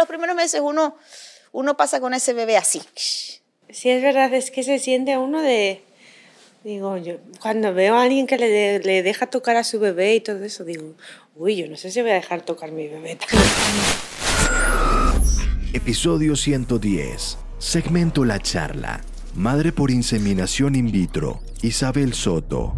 los primeros meses uno, uno pasa con ese bebé así. Sí, es verdad, es que se siente uno de... Digo, yo cuando veo a alguien que le, le deja tocar a su bebé y todo eso, digo, uy, yo no sé si voy a dejar tocar mi bebé. Episodio 110. Segmento La Charla. Madre por inseminación in vitro. Isabel Soto.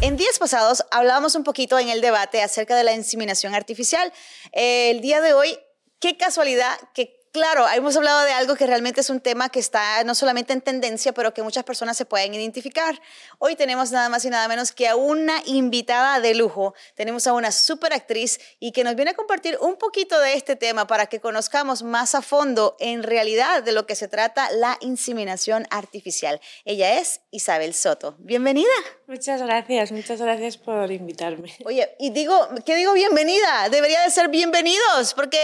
En días pasados hablábamos un poquito en el debate acerca de la inseminación artificial. El día de hoy, qué casualidad que Claro, hemos hablado de algo que realmente es un tema que está no solamente en tendencia, pero que muchas personas se pueden identificar. Hoy tenemos nada más y nada menos que a una invitada de lujo. Tenemos a una super actriz y que nos viene a compartir un poquito de este tema para que conozcamos más a fondo en realidad de lo que se trata la inseminación artificial. Ella es Isabel Soto. Bienvenida. Muchas gracias, muchas gracias por invitarme. Oye, y digo, ¿qué digo bienvenida? Debería de ser bienvenidos, porque,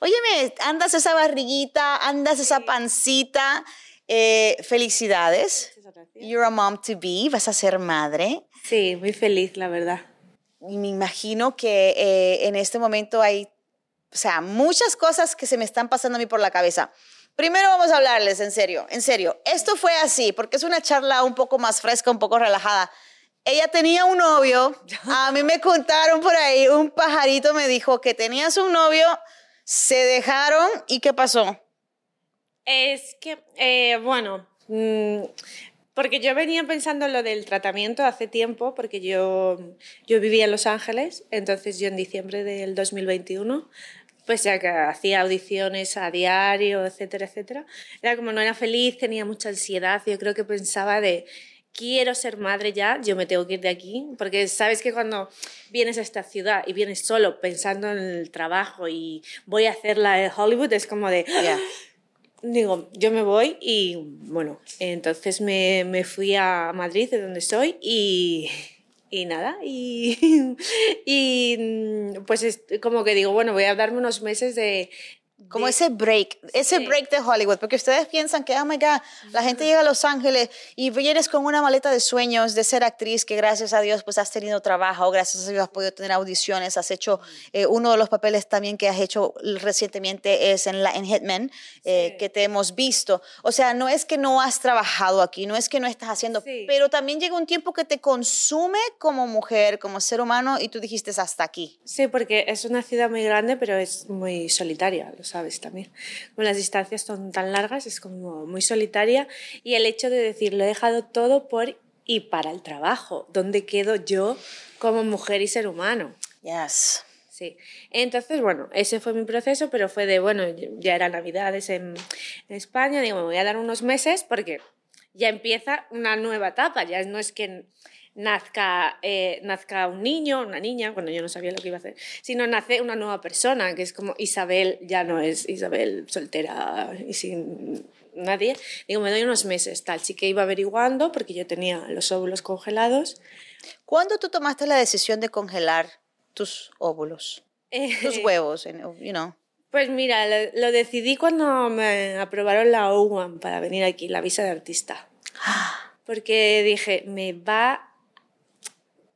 óyeme, andas esa barriguita, andas esa pancita. Eh, felicidades. You're a mom to be, vas a ser madre. Sí, muy feliz, la verdad. Y me imagino que eh, en este momento hay, o sea, muchas cosas que se me están pasando a mí por la cabeza. Primero vamos a hablarles en serio, en serio. Esto fue así, porque es una charla un poco más fresca, un poco relajada. Ella tenía un novio, a mí me contaron por ahí, un pajarito me dijo que tenías un novio, se dejaron y ¿qué pasó? Es que, eh, bueno, mm, porque yo venía pensando en lo del tratamiento hace tiempo, porque yo, yo vivía en Los Ángeles, entonces yo en diciembre del 2021 pues ya que hacía audiciones a diario, etcétera, etcétera. Era como no era feliz, tenía mucha ansiedad, yo creo que pensaba de quiero ser madre ya, yo me tengo que ir de aquí, porque sabes que cuando vienes a esta ciudad y vienes solo pensando en el trabajo y voy a hacerla en Hollywood, es como de... Digo, yo me voy y bueno, entonces me, me fui a Madrid, de donde soy, y, y nada, y, y mm, pues como que digo, bueno, voy a darme unos meses de, como ese break, ese break de Hollywood, porque ustedes piensan que, oh my God, la gente llega a Los Ángeles y vienes con una maleta de sueños de ser actriz, que gracias a Dios pues has tenido trabajo, gracias a Dios has podido tener audiciones, has hecho, eh, uno de los papeles también que has hecho recientemente es en, la, en Hitman, eh, que te hemos visto. O sea, no es que no has trabajado aquí, no es que no estás haciendo, pero también llega un tiempo que te consume como mujer, como ser humano, y tú dijiste hasta aquí. Sí, porque es una ciudad muy grande, pero es muy solitaria, sabes también. Como las distancias son tan largas, es como muy solitaria y el hecho de decir, lo he dejado todo por y para el trabajo, ¿dónde quedo yo como mujer y ser humano? Yes. Sí. Entonces, bueno, ese fue mi proceso, pero fue de, bueno, ya era Navidades en, en España, digo, me voy a dar unos meses porque ya empieza una nueva etapa, ya no es que nazca, eh, nazca un niño, una niña, cuando yo no sabía lo que iba a hacer, sino nace una nueva persona, que es como Isabel, ya no es Isabel soltera y sin nadie. Digo, me doy unos meses, tal. Sí que iba averiguando porque yo tenía los óvulos congelados. ¿Cuándo tú tomaste la decisión de congelar tus óvulos? tus huevos, you know. Pues mira, lo, lo, decidí cuando me aprobaron la O1 para venir aquí, la visa de artista. Porque dije, me va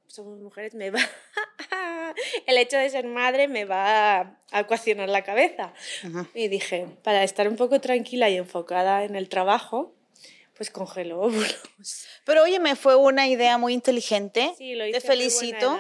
somos mujeres, me va, el hecho de ser madre me va a ecuacionar la cabeza. Y dije, para estar un poco tranquila y enfocada en el trabajo, pues congelo óvulos. Pero oye, me fue una idea muy inteligente. Sí, lo hice Te felicito.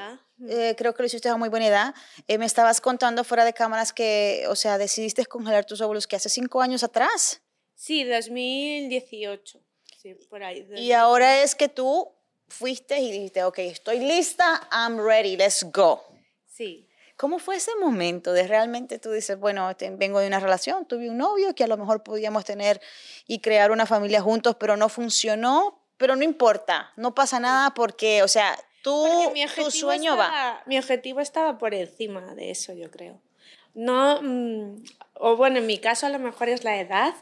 Eh, creo que lo hiciste a muy buena edad. Eh, me estabas contando fuera de cámaras que, o sea, decidiste congelar tus óvulos que hace cinco años atrás. Sí, 2018. Sí, por ahí. Y ahora es que tú fuiste y dijiste, ok, estoy lista, I'm ready, let's go. Sí. ¿Cómo fue ese momento de realmente tú dices, bueno, vengo de una relación, tuve un novio que a lo mejor podíamos tener y crear una familia juntos, pero no funcionó, pero no importa, no pasa nada porque, o sea, tú, tu sueño va. Mi objetivo estaba por encima de eso, yo creo no, mm, o bueno, en mi caso a lo mejor es la edad,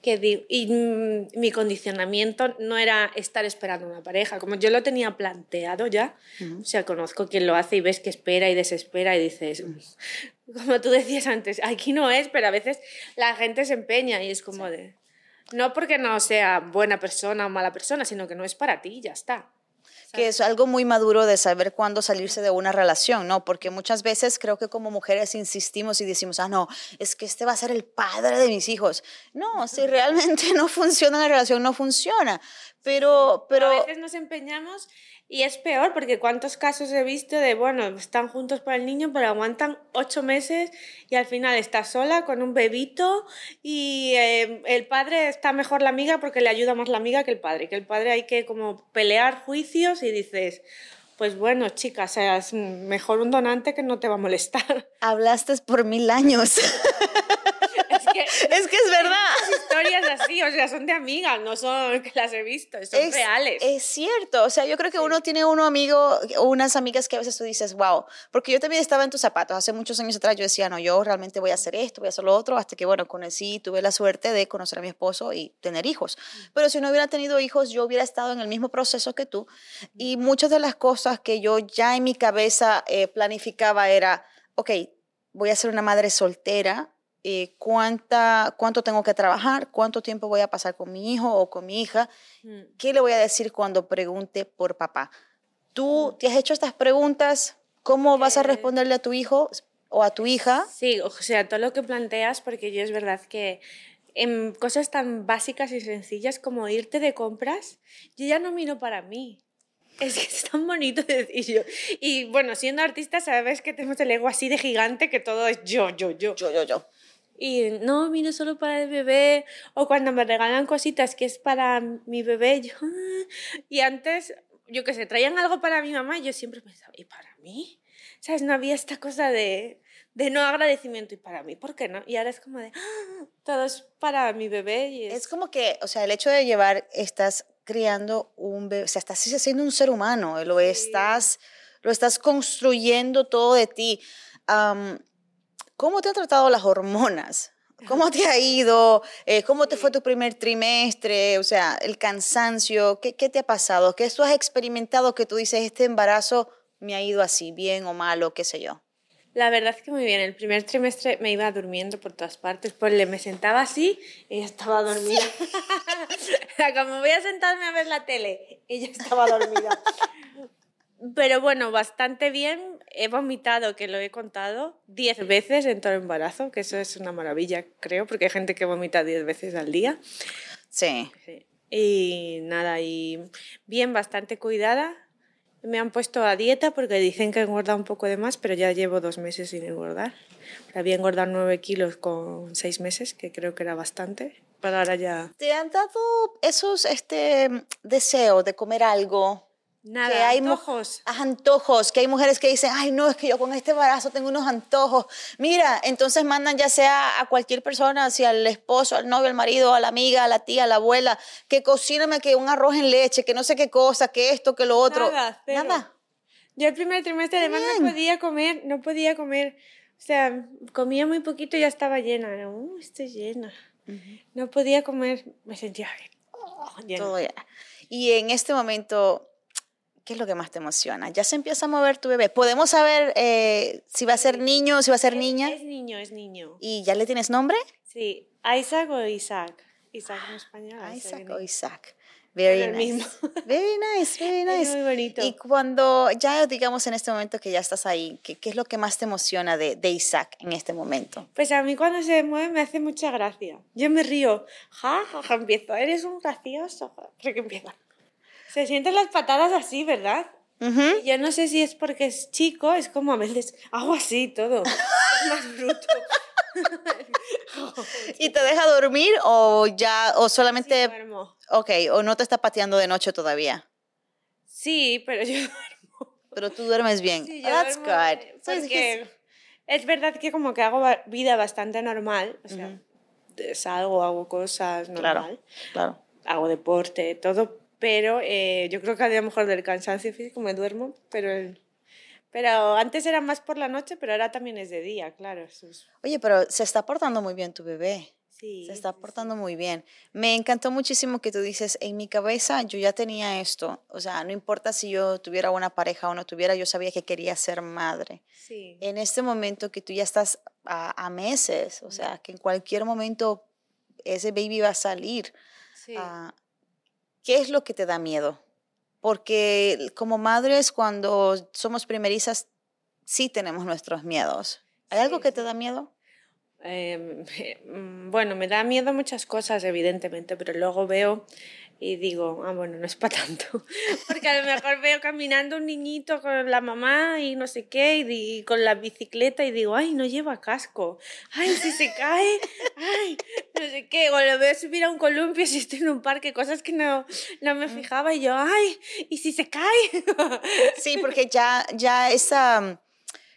que y mm, mi condicionamiento no era estar esperando una pareja, como yo lo tenía planteado ya, o sea, conozco quien lo hace y ves que espera y desespera y dices, como tú decías antes, aquí no es, pero a veces la gente se empeña y es como de, no porque no sea buena persona o mala persona, sino que no es para ti, ya está. Que es algo muy maduro de saber cuándo salirse de una relación, ¿no? Porque muchas veces creo que como mujeres insistimos y decimos, ah, no, es que este va a ser el padre de mis hijos. No, si realmente no funciona la relación, no funciona. Pero, pero... A veces nos empeñamos y es peor porque cuántos casos he visto de, bueno, están juntos para el niño, pero aguantan ocho meses y al final está sola con un bebito y eh, el padre está mejor la amiga porque le ayuda más la amiga que el padre. Que el padre hay que como pelear juicios y dices, pues bueno, chica, seas mejor un donante que no te va a molestar. Hablaste por mil años. es que es verdad. historias así, o sea, son de amigas, no son que las he visto, son reales. Es cierto, o sea, yo creo que uno tiene uno amigo, unas amigas que a veces tú dices, wow, porque yo también estaba en tus zapatos, hace muchos años atrás yo decía, no, yo realmente voy a hacer esto, voy a hacer lo otro, hasta que, bueno, conocí, tuve la suerte de conocer a mi esposo y tener hijos. Pero si no hubiera tenido hijos, yo hubiera estado en el mismo proceso que tú y muchas de las cosas que yo ya en mi cabeza eh, planificaba era, ok, voy a ser una madre soltera, eh, cuánta, cuánto tengo que trabajar, cuánto tiempo voy a pasar con mi hijo o con mi hija, mm. qué le voy a decir cuando pregunte por papá. ¿Tú mm. te has hecho estas preguntas? ¿Cómo vas a eh. responderle a tu hijo o a tu hija? Sí, o sea, todo lo que planteas, porque yo es verdad que en cosas tan básicas y sencillas como irte de compras, yo ya no miro para mí. Es que es tan bonito decir yo. Y bueno, siendo artista, sabes que tenemos el ego así de gigante que todo es yo, yo, yo. Yo, yo, yo. Y no, vino solo para el bebé. O cuando me regalan cositas que es para mi bebé, yo. Ah". Y antes, yo que sé, traían algo para mi mamá yo siempre pensaba, ¿y para mí? ¿Sabes? No había esta cosa de, de no agradecimiento. ¿Y para mí? ¿Por qué no? Y ahora es como de, ah, todo es para mi bebé. Y es... como que, o sea, el hecho de llevar, estás criando un bebé, o sea, estás haciendo un ser humano, lo, estás, lo estás construyendo todo de ti. ¿Cómo te han tratado las hormonas? ¿Cómo te ha ido? Eh, ¿Cómo te fue tu primer trimestre? O sea, el cansancio, ¿qué, ¿qué, te ha pasado? ¿Qué tú has experimentado que tú dices, este embarazo me ha ido así, bien o malo, qué sé yo? La verdad es que muy bien. El primer trimestre me iba durmiendo por todas partes. Pues le me sentaba así y ella estaba dormida. como voy a sentarme a ver la tele, ella estaba dormida. Pero bueno, bastante bien. He vomitado, que lo he contado, 10 veces en todo el embarazo, que eso es una maravilla, creo, porque hay gente que vomita 10 veces al día. Sí. Y nada, y bien, bastante cuidada. Me han puesto a dieta porque dicen que he engordado un poco de más, pero ya llevo dos meses sin engordar. Había engordado 9 kilos con 6 meses, que creo que era bastante. Pero ahora ya... ¿Te han dado esos este, deseos de comer algo Nada, que hay antojos. Antojos, que hay mujeres que dicen, ay, no, es que yo con este embarazo tengo unos antojos. Mira, entonces mandan ya sea a cualquier persona, si al esposo, al novio, al marido, a la amiga, a la tía, a la abuela, que cocíname que un arroz en leche, que no sé qué cosa, que esto, que lo otro. Nada. Nada. Yo el primer trimestre además no podía comer, no podía comer. O sea, comía muy poquito y ya estaba llena. Uh, estoy llena. No podía comer, me sentía oh, llena. Y en este momento ¿Qué es lo que más te emociona? Ya se empieza a mover tu bebé. ¿Podemos saber eh, si va a ser niño o si va a ser niña? Es niño, es niño. ¿Y ya le tienes nombre? Sí, Isaac o Isaac. Isaac en español. Isaac o Isaac. Very nice. Very nice, very nice. Es muy bonito. Y cuando ya, digamos, en este momento que ya estás ahí, ¿qué, qué es lo que más te emociona de, de, Isaac en este momento? Pues a mí cuando se mueve me hace mucha gracia. Yo me río. Ja, ja, ja, empiezo. Eres un gracioso. Porque empieza. Se sienten las patadas así, ¿verdad? Yo no sé si es porque es chico, es como a veces hago así todo. es más bruto. ¿Y te deja dormir o ya, o solamente... Sí, duermo. Ok, o no te está pateando de noche todavía. Sí, pero yo duermo. Pero tú duermes bien. Sí, yo That's good. Porque es verdad que como que hago vida bastante normal, o sea, salgo, hago cosas normal. Claro, claro. Hago deporte, todo, pero eh, yo creo que a lo mejor del cansancio físico me duermo, pero, pero antes era más por la noche, pero ahora también es de día, claro. Oye, pero se está portando muy bien tu bebé. Sí, se está portando muy bien. Me encantó muchísimo que tú dices, en mi cabeza yo ya tenía esto, o sea, no importa si yo tuviera una pareja o no tuviera, yo sabía que quería ser madre. Sí. En este momento que tú ya estás a, meses, o sea, que en cualquier momento ese baby va a salir. Sí. Ah, ¿Qué es lo que te da miedo? porque como madres cuando somos primerizas sí tenemos nuestros miedos. ¿Hay algo que te da miedo? Em, bueno, me da miedo muchas cosas, evidentemente, pero luego veo y digo, ah, bueno, no es para tanto. Porque a lo mejor veo caminando un niñito con la mamá y no sé qué, y, con la bicicleta y digo, ay, no lleva casco. Ay, si se cae, ay, no sé qué. O lo veo subir a un columpio si estoy en un parque, cosas que no, no me fijaba y yo, ay, ¿y si se cae? Sí, porque ya, ya esa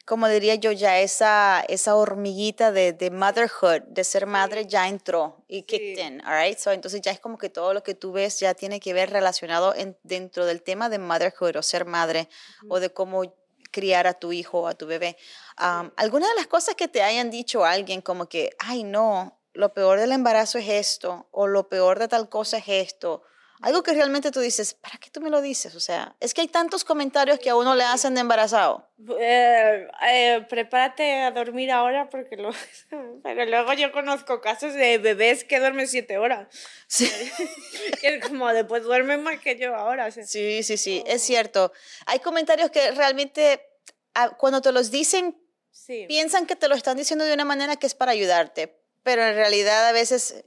como diría yo, ya esa, esa hormiguita de, de motherhood, de ser madre, ya entró y kicked in, all right? So, entonces ya es como que todo lo que tú ves ya tiene que ver relacionado en, dentro del tema de motherhood o ser madre o de cómo criar a tu hijo o a tu bebé. Um, ¿Alguna de las cosas que te hayan dicho alguien como que, ay no, lo peor del embarazo es esto o lo peor de tal cosa es esto? Algo que realmente tú dices, ¿para qué tú me lo dices? O sea, es que hay tantos comentarios que a uno le hacen de embarazado. Eh, eh, prepárate a dormir ahora porque lo, pero luego yo conozco casos de bebés que duermen siete horas. Sí. que como después duermen más que yo ahora. Sí, sí, sí, es cierto. Hay comentarios que realmente ah, cuando te los dicen, piensan que te lo están diciendo de una manera que es para ayudarte, pero en realidad a veces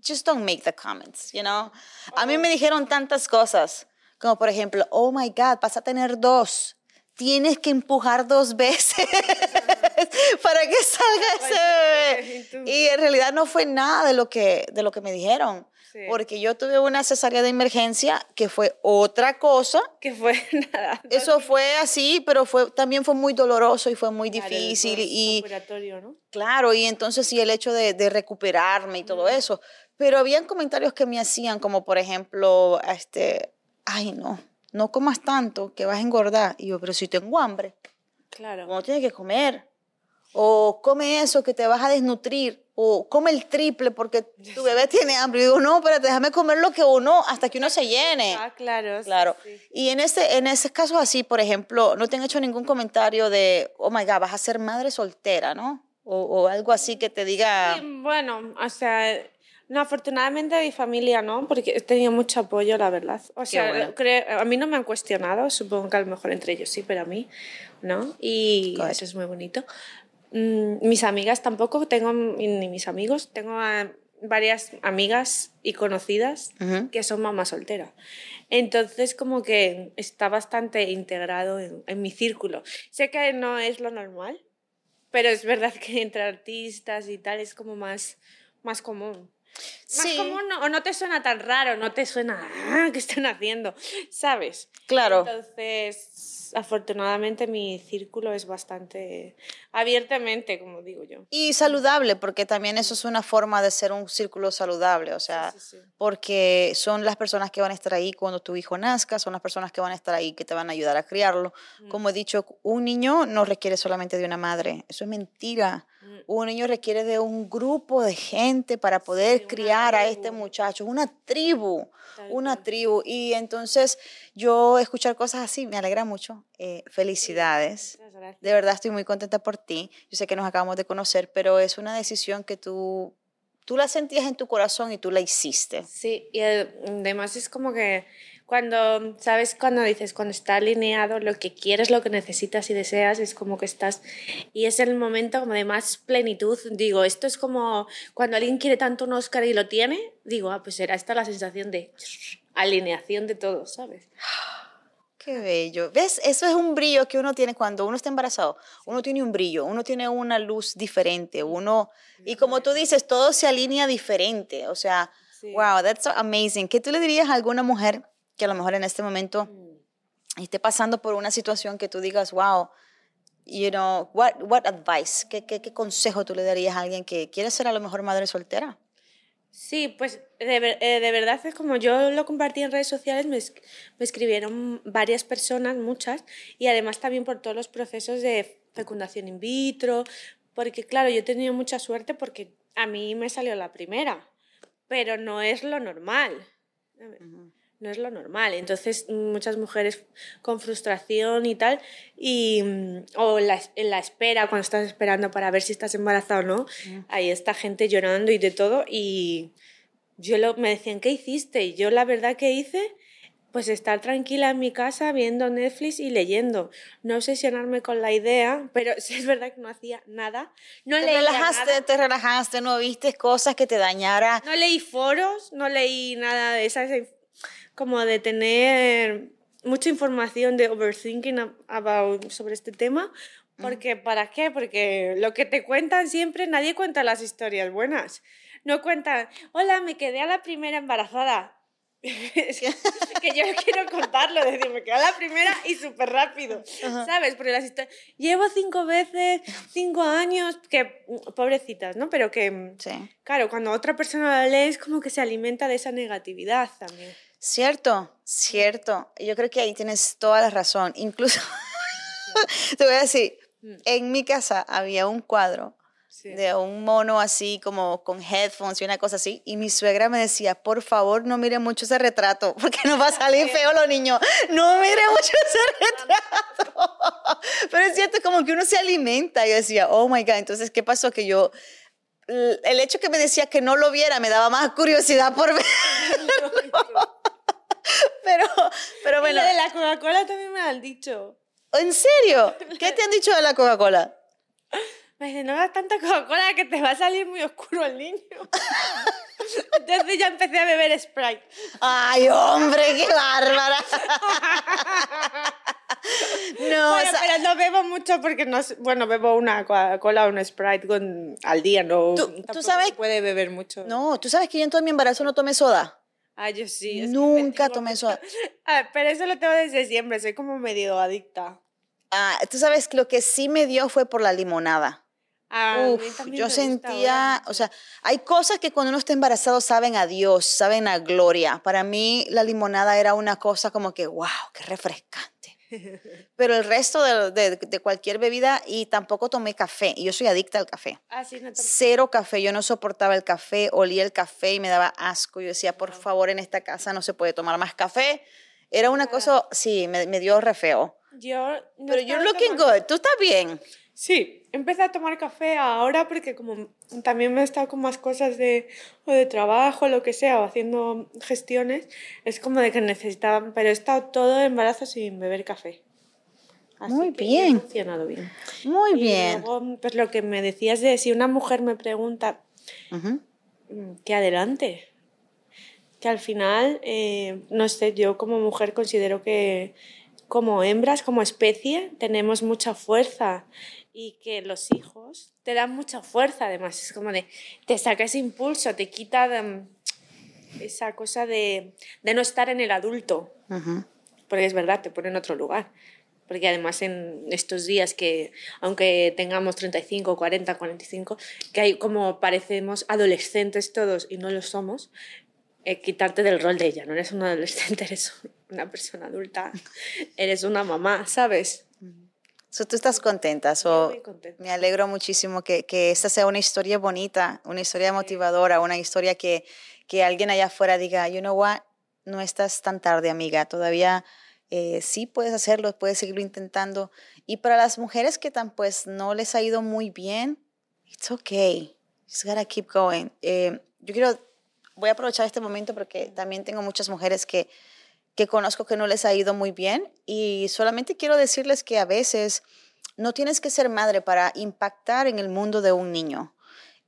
just don't make the comments, you know. A mí me dijeron tantas cosas, como por ejemplo, oh my God, vas a tener dos. Tienes que empujar dos veces para que salga ese bebé. Y en realidad no fue nada de lo que, de lo que me dijeron. Porque yo tuve una cesárea de emergencia que fue otra cosa. Que fue nada. Eso fue así, pero fue, también fue muy doloroso y fue muy difícil. y, ¿no? Claro, y entonces sí el hecho de, de recuperarme y todo eso. Pero habían comentarios que me hacían, como por ejemplo, este, ay no, no comas tanto, que vas a engordar. Y yo, pero si tengo hambre. Claro. No tienes que comer. O come eso que te vas a desnutrir. O come el triple porque tu bebé tiene hambre. Y digo, no, pero déjame comer lo que uno, hasta que uno se llene. Ah, claro. Claro. Y en ese, en ese caso así, por ejemplo, no te han hecho ningún comentario de, oh my God, vas a ser madre soltera, ¿no? O, o algo así que te diga... bueno, o sea, no, afortunadamente mi familia no, porque he tenido mucho apoyo, la verdad. O sea, a mí no me han cuestionado, supongo que a lo mejor entre ellos sí, pero a mí no. Y eso es muy bonito. Mm, mis amigas tampoco, tengo ni mis amigos, tengo varias amigas y conocidas que son mamás solteras. Entonces, como que está bastante integrado en, en mi círculo. Sé que no es lo normal, pero es verdad que entre artistas y tal es como más, más común. Más sí. común o no te suena tan raro, no te suena, ah, ¿qué están haciendo? ¿Sabes? Claro. Entonces, afortunadamente mi círculo es bastante abiertamente, como digo yo. Y saludable, porque también eso es una forma de ser un círculo saludable, o sea, porque son las personas que van a estar ahí cuando tu hijo nazca, son las personas que van a estar ahí que te van a ayudar a criarlo. Mm. Como he dicho, un niño no requiere solamente de una madre, eso es mentira. Mm. Un niño requiere de un grupo de gente para poder criar a este muchacho, una tribu, una tribu. Y entonces yo escuchar cosas así me alegra mucho. Eh, felicidades. De verdad estoy muy contenta por ti. Yo sé que nos acabamos de conocer, pero es una decisión que tú, tú la sentías en tu corazón y tú la hiciste. Sí, y además es como que cuando, ¿sabes? Cuando dices, cuando está alineado lo que quieres, lo que necesitas y deseas, es como que estás, y es el momento como de más plenitud. Digo, esto es como cuando alguien quiere tanto un Oscar y lo tiene, digo, ah, pues será esta la sensación de alineación de todo, ¿sabes? Qué bello. ¿Ves? Eso es un brillo que uno tiene cuando uno está embarazado. Uno tiene un brillo, uno tiene una luz diferente, uno... Y como tú dices, todo se alinea diferente. O sea, wow, that's amazing. ¿Qué tú le dirías a alguna mujer que a lo mejor en este momento mm. esté pasando por una situación que tú digas, wow, you know, what, what advice, ¿Qué, qué, qué consejo tú le darías a alguien que quiere ser a lo mejor madre soltera? Sí, pues de, eh, de, verdad es como yo lo compartí en redes sociales, me, me, escribieron varias personas, muchas, y además también por todos los procesos de fecundación in vitro, porque claro, yo he tenido mucha suerte porque a mí me salió la primera, pero no es lo normal no es lo normal. Entonces, muchas mujeres con frustración y tal, y, mm, o la, en la espera, cuando estás esperando para ver si estás embarazada o no, ahí está gente llorando y de todo, y yo lo, me decían, ¿qué hiciste? Y yo la verdad que hice pues estar tranquila en mi casa viendo Netflix y leyendo. No obsesionarme con la idea, pero es verdad que no hacía nada. No te leía relajaste, nada. te relajaste, no viste cosas que te dañara. No leí foros, no leí nada de esas, como de tener mucha información de overthinking ab- about, sobre este tema. Porque, ¿para qué? Porque lo que te cuentan siempre, nadie cuenta las historias buenas. No cuentan, hola, me quedé a la primera embarazada. Es que yo quiero contarlo, decir, me quedé a la primera y súper rápido, ¿sabes? Porque las historias, llevo cinco veces, cinco años, que pobrecitas, ¿no? Pero que, Sí. Claro, cuando otra persona la lee es como que se alimenta de esa negatividad también. Cierto, cierto. Yo creo que ahí tienes toda la razón. Incluso, te voy a decir, en mi casa había un cuadro Sí. de un mono así como con headphones y una cosa así. Y mi suegra me decía, por favor, no mire mucho ese retrato, porque nos va a salir feo los niños. No mire mucho ese retrato. Pero es cierto, como que uno se alimenta. Yo decía, oh my God, entonces, ¿qué pasó? Que yo, el hecho que me decía que no lo viera me daba más curiosidad por ver. Pero, pero Bueno, bueno, de la Coca-Cola también me han dicho. ¿en serio? ¿Qué te han dicho de la Coca-Cola? Me dicen, no hagas tanta Coca-Cola que te va a salir muy oscuro el niño. Entonces ya empecé a beber Sprite. Ay, hombre, qué bárbara. No, bueno, o sea, pero no bebo mucho porque no... Bueno, bebo una Coca-Cola o un Sprite con, al día, no... Tú- tú sabes- puede beber mucho. no, tú sabes que yo en todo mi embarazo no tomé soda. Ah, yo sí. es Nunca tomé soda. Ah, pero eso lo tengo desde siempre, soy como medio adicta. Ah, tú sabes lo que sí me dio fue por la limonada. A mí Uf, yo sentía, o sea, hay cosas que cuando uno está embarazado saben a Dios, saben a gloria. Para mí la limonada era una cosa como que, wow, qué refrescante. Pero el resto de, de- de cualquier bebida y tampoco tomé café. Y yo soy adicta al café. Ah, sí, no Cero café, yo no soportaba el café, olía el café y me daba asco. Yo decía, por favor, en esta casa no se puede tomar más café. Era una cosa, sí, me, me dio re feo. Yo no Pero you're looking tomando- good, tú estás bien. Sí, empecé a tomar café ahora porque como también me he estado con más cosas de, o de trabajo, lo que sea, o haciendo gestiones, es como de que necesitaba, pero he estado todo el embarazo sin beber café. Así Muy que bien. Ha funcionado bien. Muy Y bien. luego, pues lo que me decías de si una mujer me pregunta, Ujú. mm, que adelante. Que al final, eh, no sé, yo como mujer considero que como hembras, como especie, tenemos mucha fuerza y que los hijos te dan mucha fuerza además. Es como de, te saca ese impulso, te quita mm, esa cosa de, de no estar en el adulto. Ujú. Porque es verdad, te pone en otro lugar. Porque además en estos días que, aunque tengamos 35, 40, 45, que hay como parecemos adolescentes todos y no lo somos, eh, quitarte del rol de ella. No eres un adolescente, eres una persona adulta, eres una mamá, ¿sabes? So, tú estás contenta. So, muy contenta. me alegro muchísimo que, que esta sea una historia bonita, una historia motivadora, una historia que, que alguien allá afuera diga, you know what, no estás tan tarde, amiga, todavía eh, sí puedes hacerlo, puedes seguirlo intentando. Y para las mujeres que tan pues no les ha ido muy bien, it's okay, just gotta keep going. Eh, yo quiero, voy a aprovechar este momento porque también tengo muchas mujeres que que conozco que no les ha ido muy bien y solamente quiero decirles que a veces no tienes que ser madre para impactar en el mundo de un niño.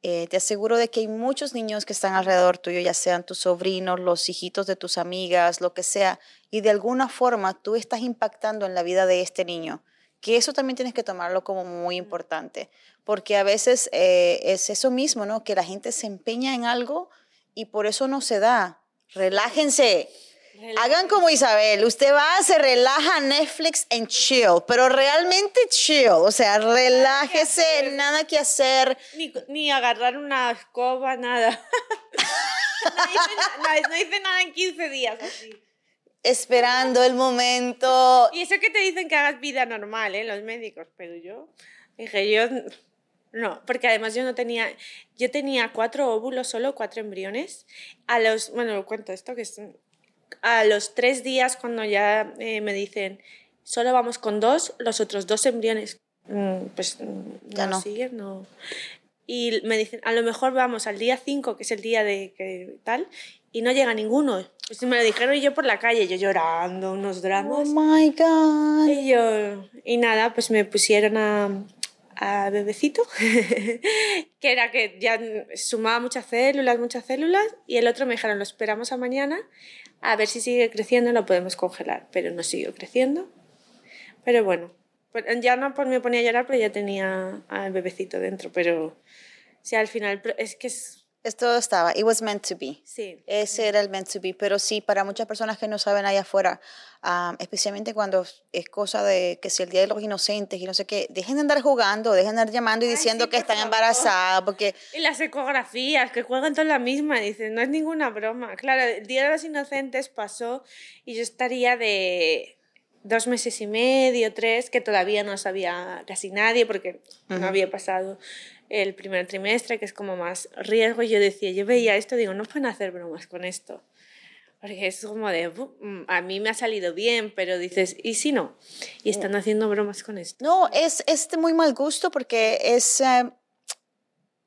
Eh, te aseguro de que hay muchos niños que están alrededor tuyo, ya sean tus sobrinos, los hijitos de tus amigas, lo que sea, y de alguna forma tú estás impactando en la vida de este niño. Que eso también tienes que tomarlo como muy importante, porque a veces eh, es eso mismo, ¿no? Que la gente se empeña en algo y por eso no se da. Relájense. Hagan como Isabel, usted va, se relaja Netflix en chill, pero realmente chill, o sea, relájese, nada que hacer. Ni, ni agarrar una escoba, nada. no, hice, no, no hice nada en 15 días así. esperando el momento. Y eso que te dicen que hagas vida normal, ¿eh? Los médicos, pero yo dije, yo no, porque además yo no tenía, yo tenía cuatro óvulos, solo cuatro embriones. A los, bueno, lo cuento esto, que es, a los tres días cuando ya eh, me dicen, solo vamos con dos, los otros dos embriones, mm, pues mm, Ya no. siguen, no. Y me dicen, a lo mejor vamos al día 5, que es el día de que tal, y no llega ninguno. Pues me lo dijeron y yo por la calle, yo llorando, unos Oh dramas. my God. Y yo, y nada, pues me pusieron a, a bebecito, que era que ya sumaba muchas células, muchas células, y el otro me dijeron, lo esperamos a mañana, a ver si sigue creciendo, lo podemos congelar, pero no siguió creciendo. Pero bueno, pues ya no me ponía a llorar, pero ya tenía al bebecito dentro, pero sí, al final, es que es, Esto estaba, it was meant to be. sí. Ese era el meant to be, pero sí, para muchas personas que no saben allá afuera, ah, especialmente cuando es cosa de que si el Día de los Inocentes y no sé qué, dejen de andar jugando, dejen de andar llamando y Ay, diciendo sí, que están embarazadas, porque Y las ecografías, que juegan todas la misma, dicen, no es ninguna broma. Claro, el Día de los Inocentes pasó y yo estaría de dos meses y medio, tres, que todavía no sabía casi nadie porque no había pasado el primer trimestre, que es como más riesgo. Y yo decía, yo veía esto, digo, no pueden hacer bromas con esto. Porque es como de, "Bu, mm, a mí me ha salido bien, pero dices, ¿y si no? Y están haciendo bromas con esto. no, es, es muy mal gusto porque es, eh,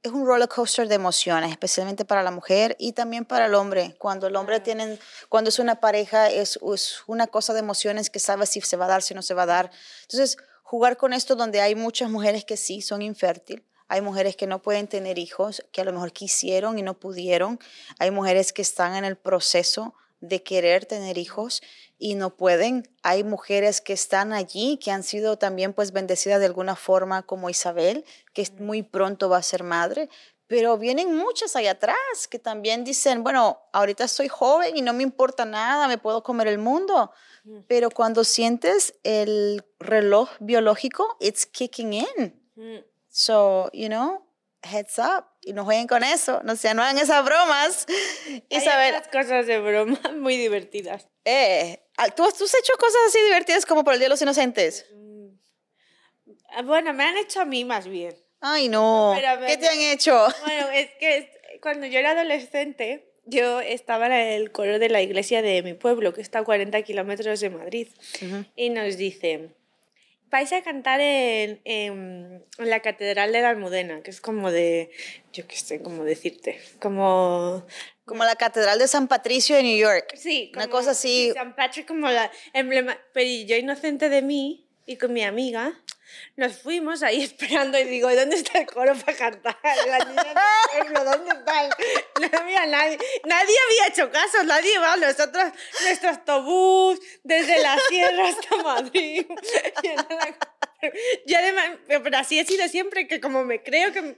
es un roller coaster de emociones, especialmente para la mujer y también para el hombre. Cuando el hombre tiene, cuando es una pareja, es, es una cosa de emociones que sabe si se va a dar, si no se va a dar. Entonces, jugar con esto donde hay muchas mujeres que sí son infértiles, hay mujeres que no pueden tener hijos, que a lo mejor quisieron y no pudieron, hay mujeres que están en el proceso de querer tener hijos y no pueden. Hay mujeres que están allí, que han sido también pues bendecidas de alguna forma como Isabel, que muy pronto va a ser madre, pero vienen muchas allá atrás que también dicen, bueno, ahorita soy joven y no me importa nada, me puedo comer el mundo. Pero cuando sientes el reloj biológico, it's kicking in. Mm. So, you know, heads up. Y no jueguen con eso, no sean, no hagan esas bromas. Isabel, Hay otras cosas de broma muy divertidas. eh, ¿tú, has- ¿tú has hecho cosas así divertidas como por el Día de los Inocentes? Ah, Bueno, me han hecho a mí más bien. Ay, no. Pero ¿Qué te han hecho? Bueno, es que cuando yo era adolescente, yo estaba en el coro de la iglesia de mi pueblo, que está a 40 kilómetros de Madrid, y nos dicen, vais a cantar en, en- en la Catedral de la Almudena, que es como de, yo qué sé, cómo decirte, como... Como la Catedral de San Patricio de New York. Sí, Una como- cosa así. sí, San Patrick como la emblema. Pero yo inocente de mí y con mi amiga nos fuimos ahí esperando y digo, ¿dónde está el coro para cantar? La niña del pueblo, ¿dónde está? No había nadie. Nadie había hecho caso, nadie va. Nosotros, nuestro autobús, desde la sierra hasta Madrid. Yo además, pero así he sido siempre, que como me creo que...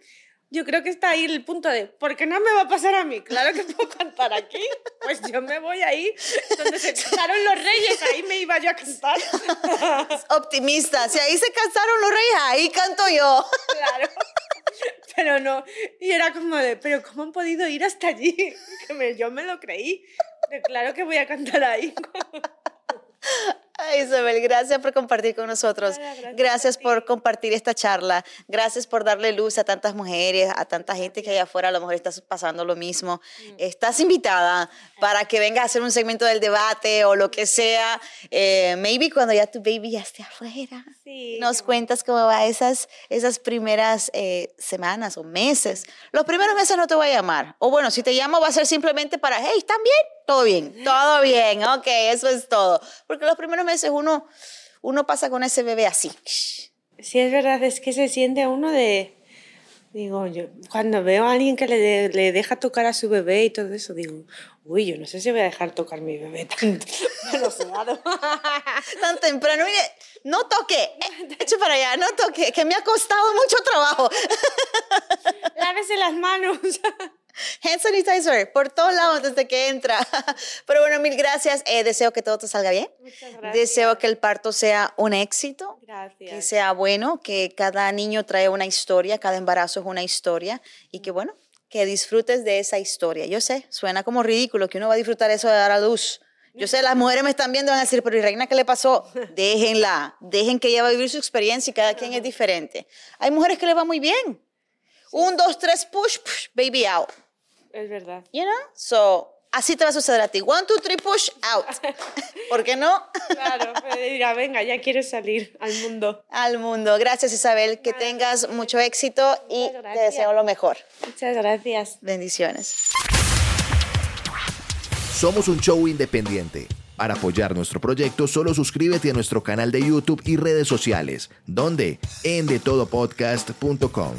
Yo creo que está ahí el punto de, ¿por qué no me va a pasar a mí? Claro que puedo cantar aquí. Pues yo me voy ahí, donde se casaron los reyes, ahí me iba yo a cantar. Optimista. Si ahí se cansaron los reyes, ahí canto yo. Claro. Pero no, y era como de, ¿pero cómo han podido ir hasta allí? Que me- yo me lo creí. De, claro que voy a cantar ahí. Ay, Isabel, gracias por compartir con nosotros. Gracias por compartir esta charla. Gracias por darle luz a tantas mujeres, a tanta gente que allá afuera a lo mejor estás pasando lo mismo. Mm. Estás invitada para que vengas a hacer un segmento del debate o lo que sea. Eh, maybe cuando ya tu baby ya esté afuera. Sí, Nos cuentas cómo va esas, esas primeras eh, semanas o meses. Los primeros meses no te voy a llamar. O bueno, si te llamo va a ser simplemente para, hey, ¿están bien? Todo bien, todo bien, ok, eso es todo. Porque los primeros meses uno, uno pasa con ese bebé así. Sí, es verdad, es que se siente uno de... Digo, yo cuando veo a alguien que le, le deja tocar a su bebé y todo eso, digo, uy, yo no sé si voy a dejar tocar mi bebé. Manoseado. Tan temprano, mire, no toque, eh, eche para allá, no toque, que me ha costado mucho trabajo. Lávese las manos. Hand sanitizer por todos lados desde que entra. Pero bueno, mil gracias. Eh, deseo que todo te salga bien. Muchas gracias. Deseo que el parto sea un éxito. que Gracias. sea bueno, que cada niño trae una historia, cada embarazo es una historia y que bueno, que disfrutes de esa historia. Yo sé, suena como ridículo que uno va a disfrutar eso de dar a luz. Yo sé, las mujeres me están viendo y van a decir, pero ¿y Reina qué le pasó? Déjenla, dejen que ella va a vivir su experiencia y cada quien es diferente. Hay mujeres que le va muy bien. Un, dos, tres, push, push, baby out. Es verdad. You know? So, así te va a suceder a ti. One, two, three, push, out. ¿Por qué no? Claro, pero dirá, venga, ya quiero salir al mundo. Al mundo. Gracias, Isabel. Que tengas mucho éxito y te deseo lo mejor. Muchas gracias. Bendiciones. Somos un show independiente. Para apoyar nuestro proyecto, solo suscríbete a nuestro canal de YouTube y redes sociales, donde en detodopodcast.com.